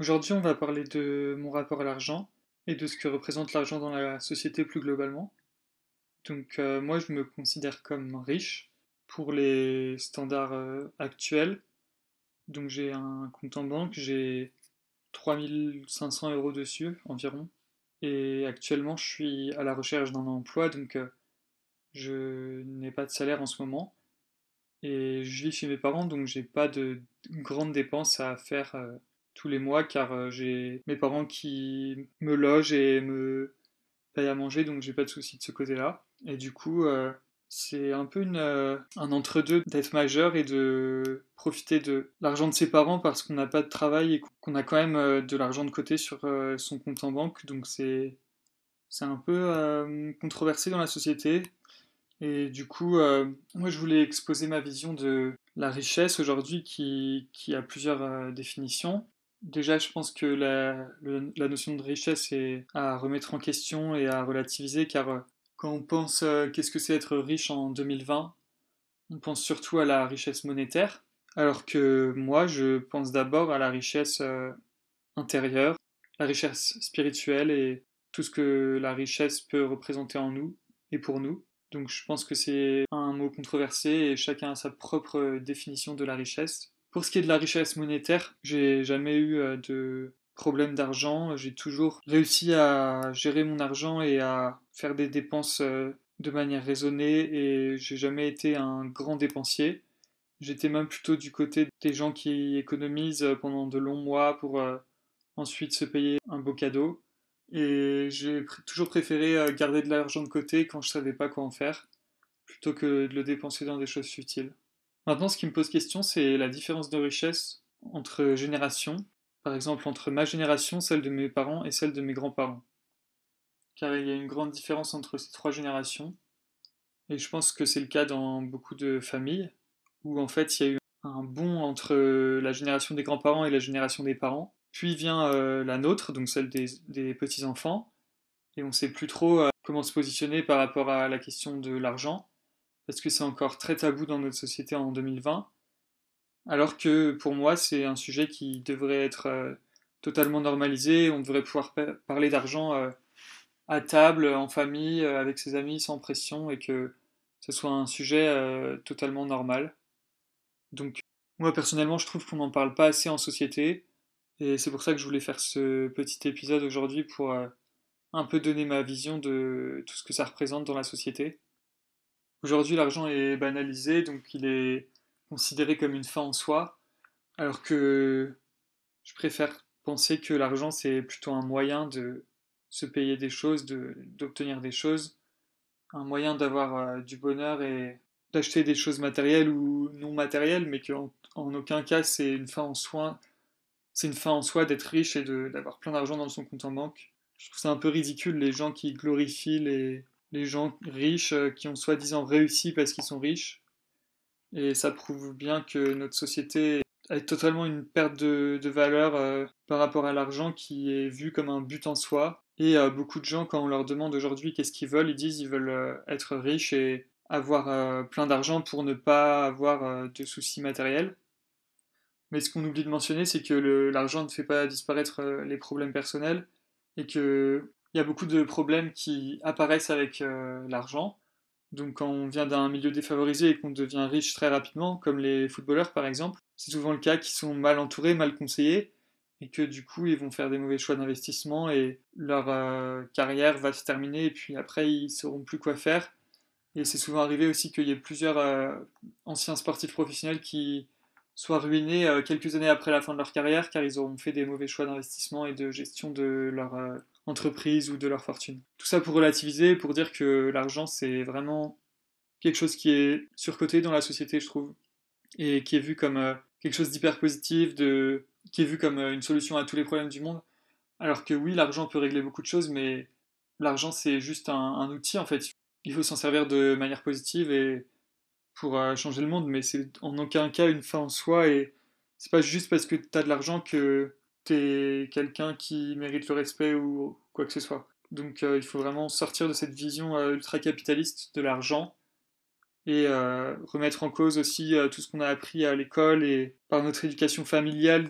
Aujourd'hui, on va parler de mon rapport à l'argent et de ce que représente l'argent dans la société plus globalement. Donc euh, moi, je me considère comme riche pour les standards euh, actuels. Donc j'ai un compte en banque, j'ai 3500 euros dessus environ. Et actuellement, je suis à la recherche d'un emploi, donc euh, je n'ai pas de salaire en ce moment. Et je vis chez mes parents, donc j'ai pas de grandes dépenses à faire tous les mois car euh, j'ai mes parents qui me logent et me payent à manger, donc j'ai pas de soucis de ce côté-là. Et du coup, euh, c'est un peu euh, un entre-deux d'être majeur et de profiter de l'argent de ses parents parce qu'on n'a pas de travail et qu'on a quand même de l'argent de côté sur son compte en banque. Donc c'est c'est un peu controversé dans la société. Et du coup, moi je voulais exposer ma vision de la richesse aujourd'hui qui, qui a plusieurs définitions. Déjà, je pense que la, notion de richesse est à remettre en question et à relativiser, car euh, quand on pense euh, qu'est-ce que c'est être riche en 2020, on pense surtout à la richesse monétaire, alors que moi, je pense d'abord à la richesse euh, intérieure, la richesse spirituelle et tout ce que la richesse peut représenter en nous et pour nous. Donc je pense que c'est un mot controversé et chacun a sa propre définition de la richesse. Pour ce qui est de la richesse monétaire, j'ai jamais eu euh, de problème d'argent. J'ai toujours réussi à gérer mon argent et à faire des dépenses euh, de manière raisonnée et j'ai jamais été un grand dépensier. J'étais même plutôt du côté des gens qui économisent pendant de longs mois pour euh, ensuite se payer un beau cadeau. Et j'ai toujours préféré garder de l'argent de côté quand je savais pas quoi en faire, plutôt que de le dépenser dans des choses futiles. Maintenant, ce qui me pose question, c'est la différence de richesse entre générations, par exemple entre ma génération, celle de mes parents et celle de mes grands-parents. Car il y a une grande différence entre ces trois générations, et je pense que c'est le cas dans beaucoup de familles, où en fait il y a eu un bond entre la génération des grands-parents et la génération des parents, puis vient euh, la nôtre, donc celle des, petits-enfants, et on ne sait plus trop euh, comment se positionner par rapport à la question de l'argent parce que c'est encore très tabou dans notre société en 2020, alors que pour moi c'est un sujet qui devrait être euh, totalement normalisé, on devrait pouvoir parler d'argent euh, à table, en famille, euh, avec ses amis, sans pression, et que ce soit un sujet totalement normal. Donc moi personnellement je trouve qu'on n'en parle pas assez en société, et c'est pour ça que je voulais faire ce petit épisode aujourd'hui pour un peu donner ma vision de tout ce que ça représente dans la société. Aujourd'hui, l'argent est banalisé, donc il est considéré comme une fin en soi, alors que je préfère penser que l'argent, c'est plutôt un moyen de se payer des choses, d'obtenir des choses, un moyen d'avoir euh, du bonheur et d'acheter des choses matérielles ou non matérielles, mais qu'en en aucun cas c'est une fin en soi. C'est une fin en soi d'être riche et d'avoir plein d'argent dans son compte en banque. Je trouve ça un peu ridicule les gens qui glorifient les, les gens riches euh, qui ont soi-disant réussi parce qu'ils sont riches. Et ça prouve bien que notre société a totalement une perte de, valeur euh, par rapport à l'argent qui est vu comme un but en soi. Et euh, beaucoup de gens, quand on leur demande aujourd'hui qu'est-ce qu'ils veulent, ils disent qu'ils veulent être riches et avoir plein d'argent pour ne pas avoir de soucis matériels. Mais ce qu'on oublie de mentionner, c'est que l'argent ne fait pas disparaître les problèmes personnels et que il y a beaucoup de problèmes qui apparaissent avec euh, l'argent. Donc quand on vient d'un milieu défavorisé et qu'on devient riche très rapidement, comme les footballeurs par exemple, c'est souvent le cas qu'ils sont mal entourés, mal conseillés, et que du coup ils vont faire des mauvais choix d'investissement et leur euh, carrière va se terminer et puis après ils sauront plus quoi faire. Et c'est souvent arrivé aussi qu'il y ait plusieurs euh, anciens sportifs professionnels qui soient ruinés quelques années après la fin de leur carrière car ils auront fait des mauvais choix d'investissement et de gestion de leur entreprise ou de leur fortune. Tout ça pour relativiser, pour dire que l'argent c'est vraiment quelque chose qui est surcoté dans la société, je trouve, et qui est vu comme euh, quelque chose d'hyper positif, de... qui est vu comme euh, une solution à tous les problèmes du monde. Alors que oui, l'argent peut régler beaucoup de choses, mais l'argent c'est juste un, outil en fait. Il faut s'en servir de manière positive et pour euh, changer le monde, mais c'est en aucun cas une fin en soi et c'est pas juste parce que tu as de l'argent que t'es quelqu'un qui mérite le respect ou quoi que ce soit. Donc euh, il faut vraiment sortir de cette vision euh, ultra-capitaliste de l'argent et remettre en cause aussi tout ce qu'on a appris à l'école et par notre éducation familiale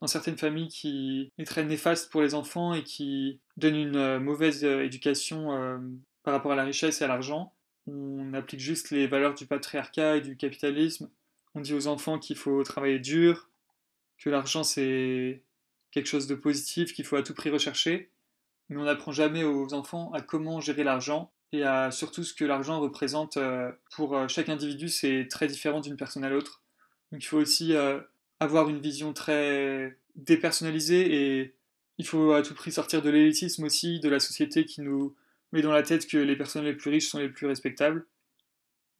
dans certaines familles qui est très néfaste pour les enfants et qui donne une mauvaise éducation par rapport à la richesse et à l'argent. On applique juste les valeurs du patriarcat et du capitalisme. On dit aux enfants qu'il faut travailler dur, que l'argent c'est quelque chose de positif qu'il faut à tout prix rechercher, mais on n'apprend jamais aux enfants à comment gérer l'argent et à surtout ce que l'argent représente euh, pour euh, chaque individu, c'est très différent d'une personne à l'autre. Donc il faut aussi euh, avoir une vision très dépersonnalisée et il faut à tout prix sortir de l'élitisme aussi, de la société qui nous met dans la tête que les personnes les plus riches sont les plus respectables.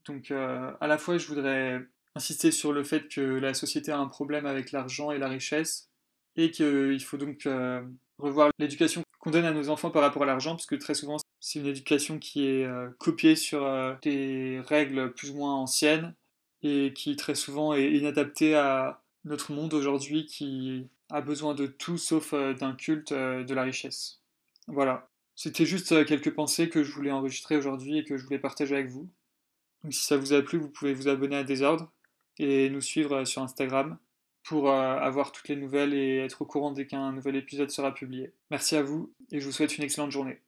Donc à la fois je voudrais insister sur le fait que la société a un problème avec l'argent et la richesse et qu'il faut donc revoir l'éducation qu'on donne à nos enfants par rapport à l'argent, parce que très souvent, c'est une éducation qui est euh, copiée sur euh, des règles plus ou moins anciennes et qui très souvent est inadaptée à notre monde aujourd'hui qui a besoin de tout sauf euh, d'un culte de la richesse. Voilà. C'était juste quelques pensées que je voulais enregistrer aujourd'hui et que je voulais partager avec vous. Donc si ça vous a plu, vous pouvez vous abonner à Désordre et nous suivre sur Instagram pour euh, avoir toutes les nouvelles et être au courant dès qu'un nouvel épisode sera publié. Merci à vous et je vous souhaite une excellente journée.